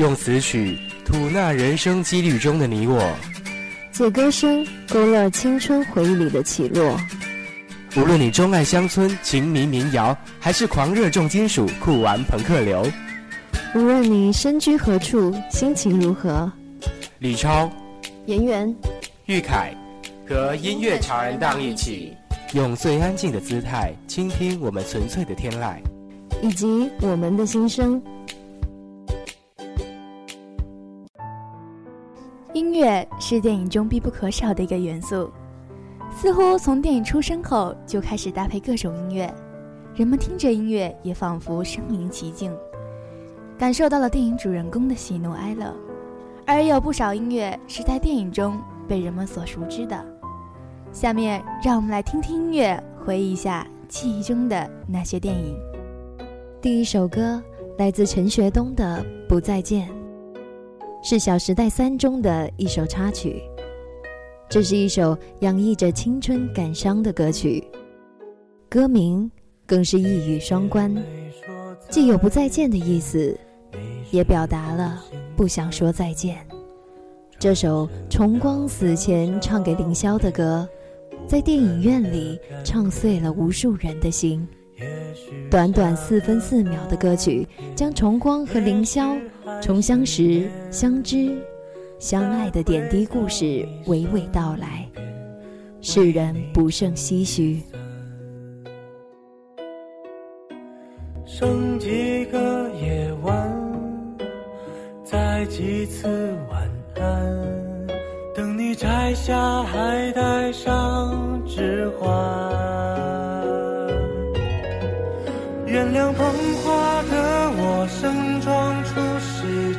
用词曲吐纳人生几率中的你我，借歌声勾勒青春回忆里的起落。无论你钟爱乡村情迷民谣，还是狂热重金属酷玩朋克流，无论你身居何处，心情如何，李超、颜媛、玉凯和音乐潮人档一起，用最安静的姿态倾听我们纯粹的天籁，以及我们的心声。音乐是电影中必不可少的一个元素。似乎从电影出生后就开始搭配各种音乐，人们听着音乐也仿佛身临其境，感受到了电影主人公的喜怒哀乐。而有不少音乐是在电影中被人们所熟知的。下面让我们来听听音乐，回忆一下记忆中的那些电影。第一首歌来自陈学冬的《不再见》，是《小时代三》中的一首插曲。这是一首洋溢着青春感伤的歌曲，歌名更是一语双关，既有不再见的意思，也表达了不想说再见。这首重光死前唱给凌霄的歌，在电影院里唱碎了无数人的心。短短四分四秒的歌曲，将重光和凌霄从相识、相知。相爱的点滴故事娓娓道来，世人不胜唏嘘。剩几个夜晚，再几次晚安，等你摘下还带上指环。原谅捧花的我，盛装出，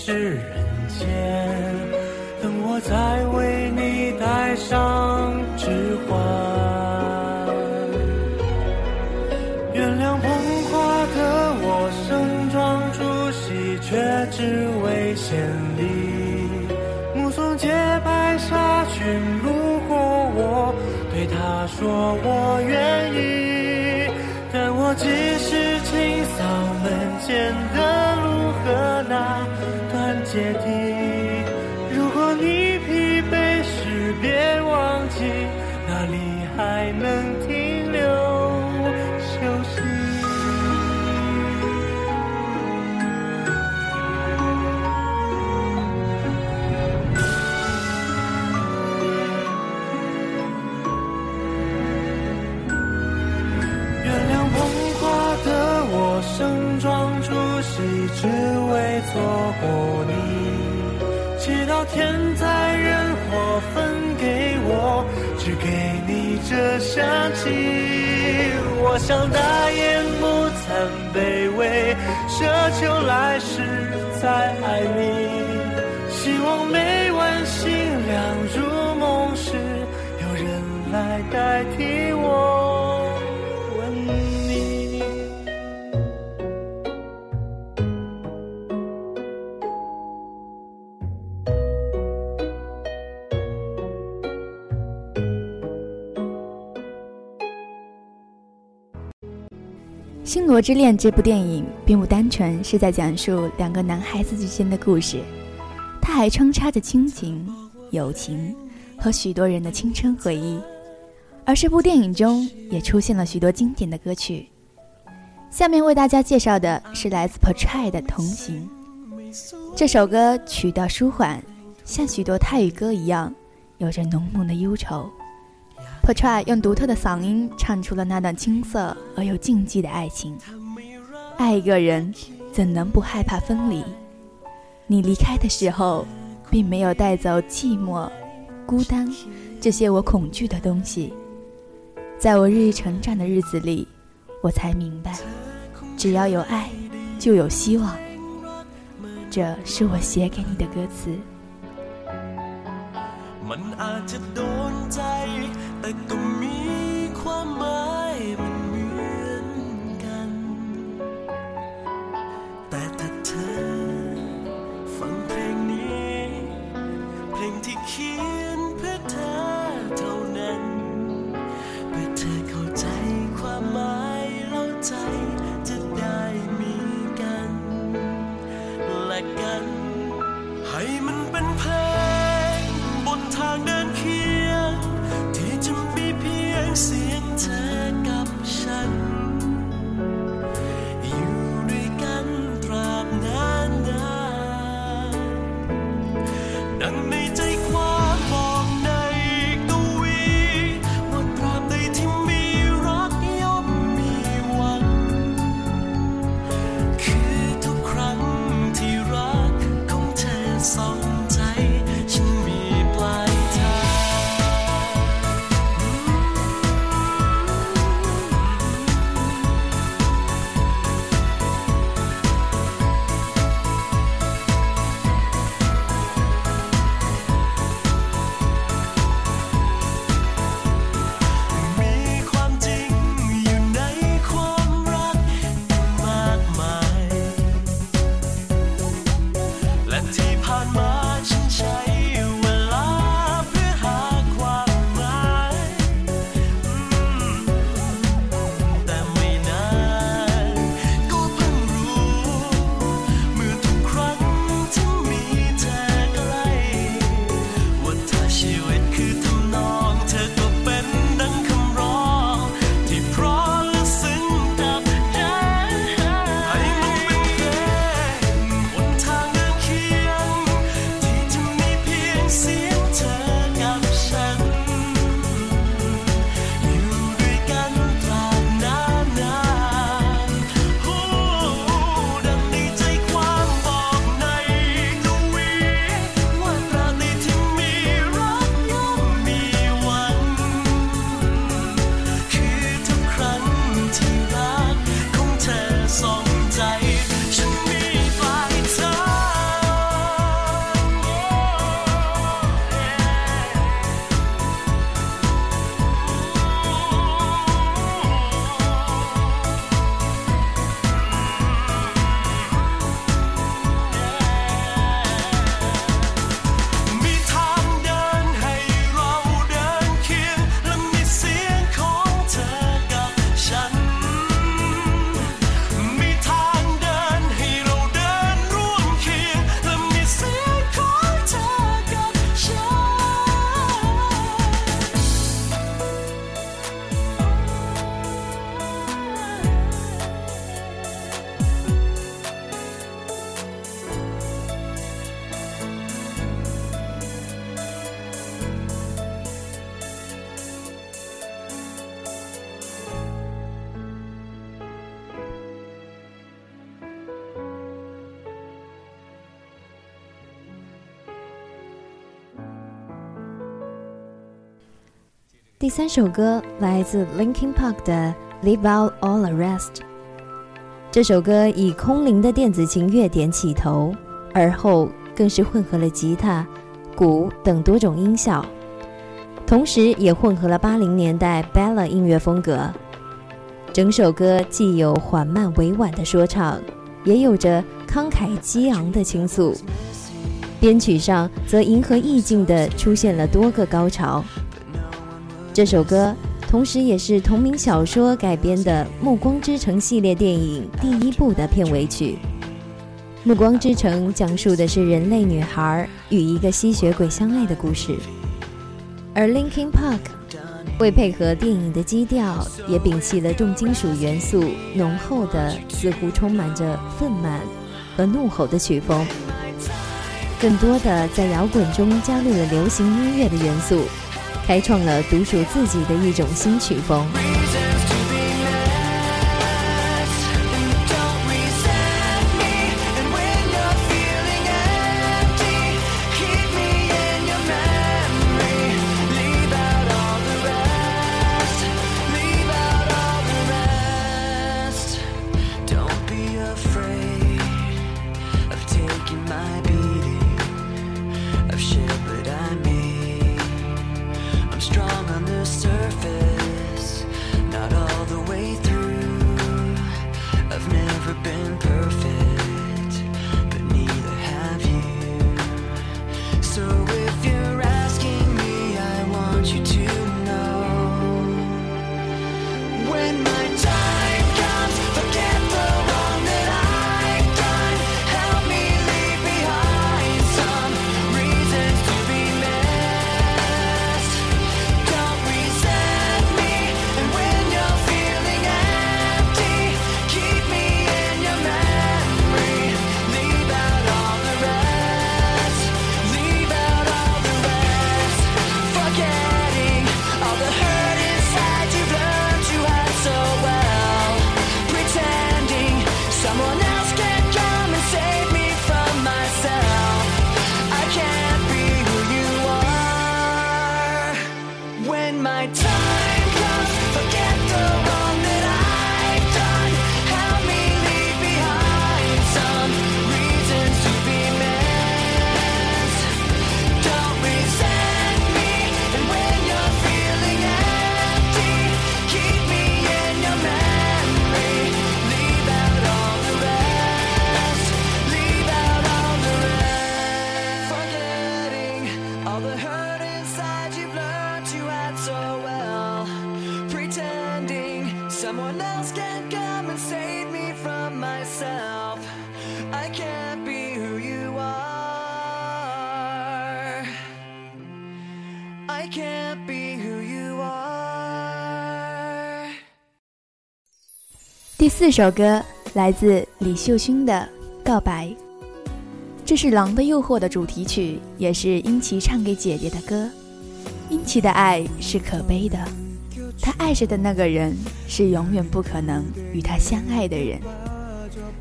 是人间等我再为你戴上指环。原谅捧花的我盛装出席却只为献礼。目送洁白纱裙路过我对他说我还能停留休息。原谅捧花的我盛装出席只为错过你。直到天灾想起。我想大言不惭卑微，奢求来世再爱你。希望每晚星亮如梦时，有人来代替星罗之恋》这部电影并不单纯是在讲述两个男孩子之间的故事，它还穿插着亲情、友情和许多人的青春回忆。而这部电影中也出现了许多经典的歌曲。下面为大家介绍的是来自 Portray 的《同行》。这首歌曲调舒缓，像许多泰语歌一样，有着浓浓的忧愁。Portray 用独特的嗓音唱出了那段青涩而又禁忌的爱情。爱一个人，怎能不害怕分离？你离开的时候，并没有带走寂寞、孤单这些我恐惧的东西。在我日益成长的日子里，我才明白，只要有爱，就有希望。这是我写给你的歌词。 มันอาจจะโดนใจ แต่ก็มีความหมายมัน 第三首歌来自 Linkin Park 的《Leave Out All the Rest》。这首歌以空灵的电子琴乐点起头，而后更是混合了吉他、鼓等多种音效，同时也混合了八零年代 Bella 音乐风格。整首歌既有缓慢委婉的说唱，也有着慷慨激昂的倾诉。编曲上则迎合意境的出现了多个高潮。这首歌同时也是同名小说改编的《暮光之城》系列电影第一部的片尾曲。《暮光之城》讲述的是人类女孩与一个吸血鬼相爱的故事，而 Linkin Park 为配合电影的基调，也摒弃了重金属元素浓厚的、似乎充满着愤懑和怒吼的曲风，更多的在摇滚中加入了流行音乐的元素，开创了独属自己的一种新曲风。Someone else can come and save me from myself. I can't be who you are. I can't be who you are. 第四首歌来自李秀勋的《告白》，这是《狼的诱惑》的主题曲，也是殷琦唱给姐姐的歌。殷琦的爱是可悲的，他爱着的那个人是永远不可能与他相爱的人。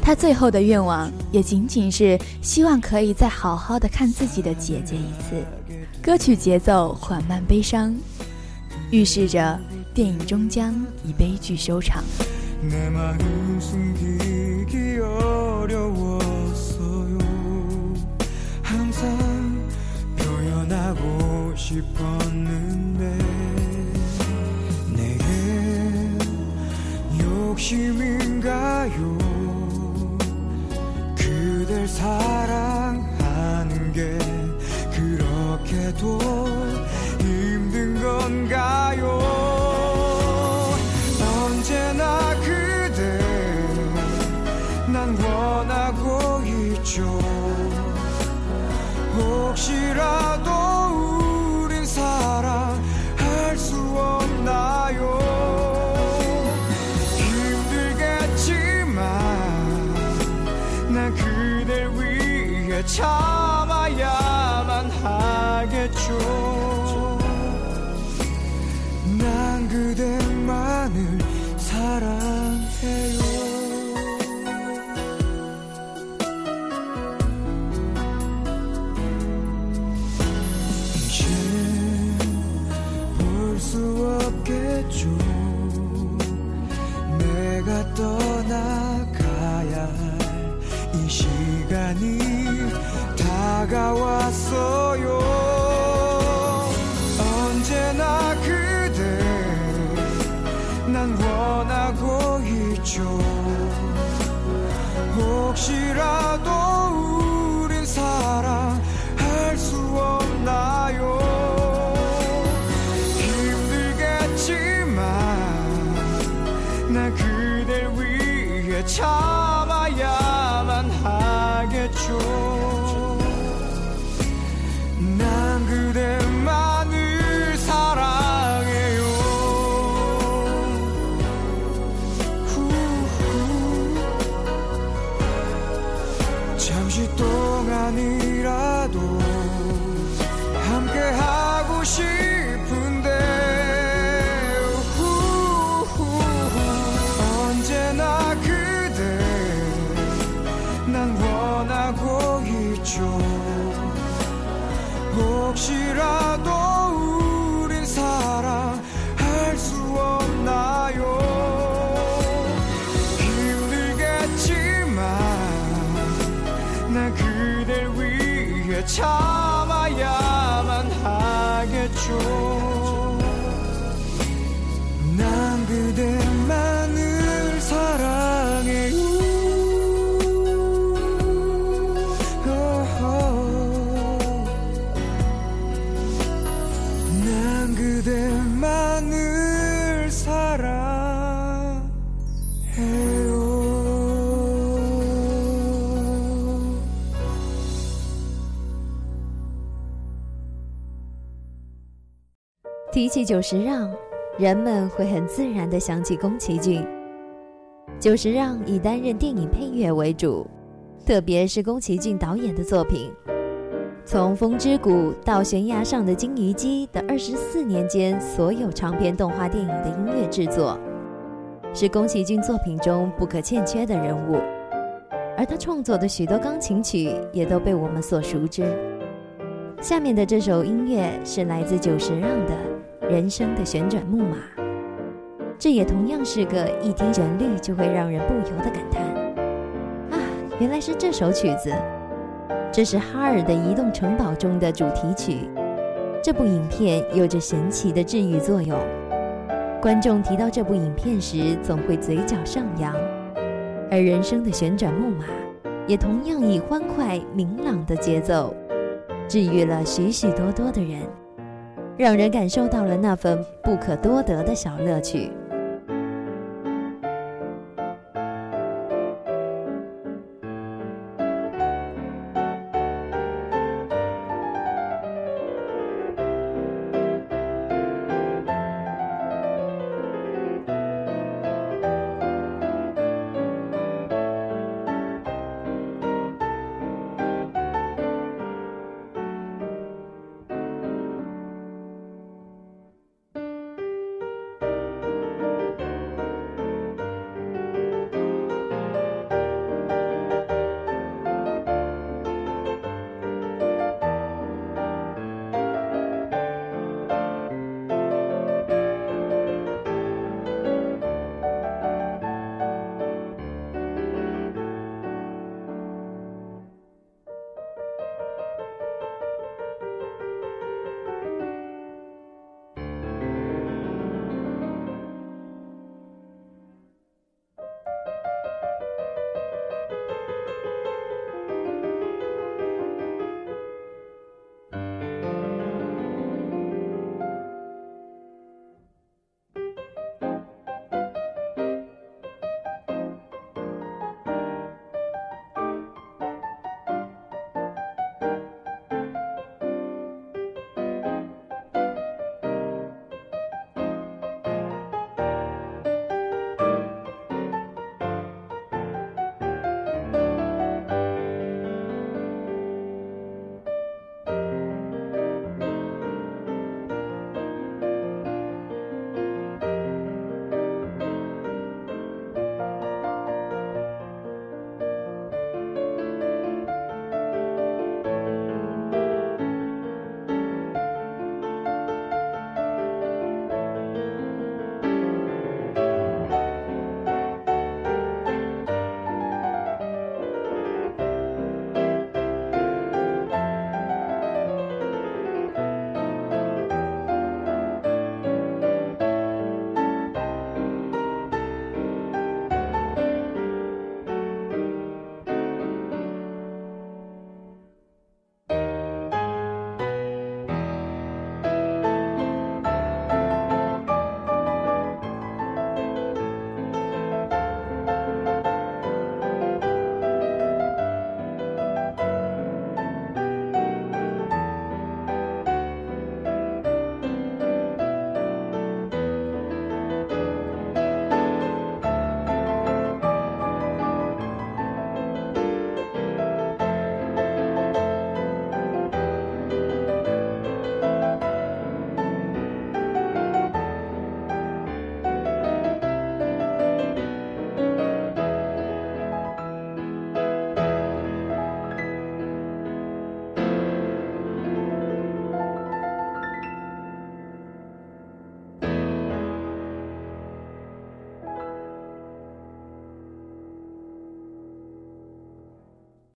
他最后的愿望也仅仅是希望可以再好好的看自己的姐姐一次。歌曲节奏缓慢悲伤，预示着电影终将以悲剧收场。 욕심인가요? 그댈 사랑하는 게 그렇게도 힘든 건가요? 언제나 그대 난 원하고 있죠 나 그댈 위해 참아야만 하겠죠. 혹시라도 우린 사랑할 수 없나요? 힘들겠지만 난 그댈 위해 참 提起久石让，人们会很自然地想起宫崎骏。久石让以担任电影配乐为主，特别是宫崎骏导演的作品。从《风之谷》到《悬崖上的金鱼姬》的二十四年间，所有长篇动画电影的音乐制作，是宫崎骏作品中不可欠缺的人物。而他创作的许多钢琴曲也都被我们所熟知。下面的这首音乐是来自久石让的《人生的旋转木马》，这也同样是个一听旋律就会让人不由得感叹：啊，原来是这首曲子！这是哈尔的《移动城堡》中的主题曲。这部影片有着神奇的治愈作用，观众提到这部影片时总会嘴角上扬。而《人生的旋转木马》也同样以欢快明朗的节奏。治愈了许许多多的人，让人感受到了那份不可多得的小乐趣。